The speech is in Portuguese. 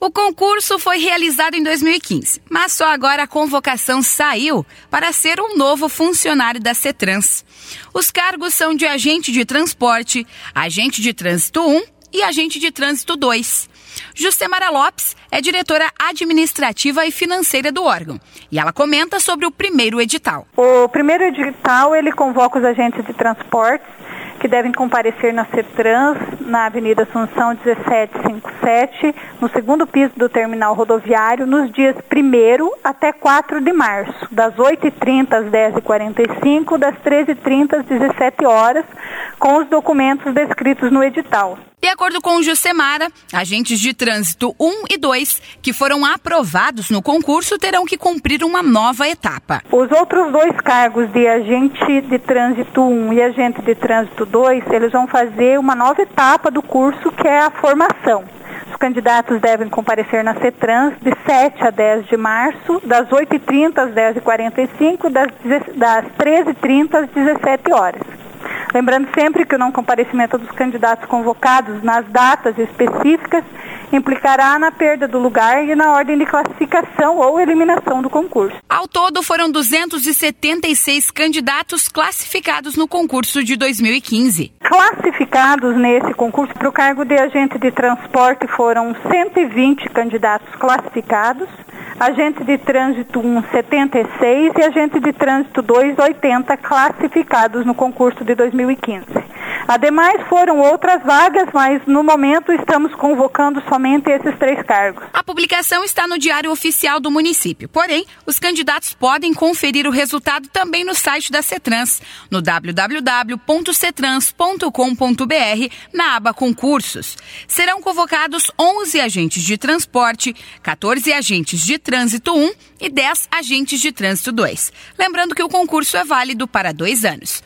O concurso foi realizado em 2015, mas só agora a convocação saiu para ser um novo funcionário da CETRANS. Os cargos são de agente de transporte, agente de trânsito 1 e agente de trânsito 2. Justemara Lopes é diretora administrativa e financeira do órgão e ela comenta sobre o primeiro edital. O primeiro edital ele convoca os agentes de transportes que devem comparecer na CETRANS, na Avenida Assunção 1757, no segundo piso do terminal rodoviário, nos dias 1 até 4 de março, das 8h30 às 10h45, das 13h30 às 17 horas, com os documentos descritos no edital. De acordo com o Jusemara, agentes de trânsito 1 e 2 que foram aprovados no concurso terão que cumprir uma nova etapa. Os outros dois cargos de agente de trânsito 1 e agente de trânsito 2, eles vão fazer uma nova etapa do curso que é a formação. Os candidatos devem comparecer na CETRANS de 7 a 10 de março, das 8h30 às 10h45, das, das 13h30 às 17 horas. Lembrando sempre que o não comparecimento dos candidatos convocados nas datas específicas implicará na perda do lugar e na ordem de classificação ou eliminação do concurso. Ao todo, foram 276 candidatos classificados no concurso de 2015. Classificados nesse concurso para o cargo de agente de transporte foram 120 candidatos classificados agente de trânsito 1, 76 e agente de trânsito 2, 80 classificados no concurso de 2015. Ademais, foram outras vagas, mas no momento estamos convocando somente esses três cargos. Publicação está no Diário Oficial do município. Porém, os candidatos podem conferir o resultado também no site da Cetrans, no www.cetrans.com.br, na aba Concursos. Serão convocados 11 agentes de transporte, 14 agentes de trânsito 1 e 10 agentes de trânsito 2. Lembrando que o concurso é válido para dois anos.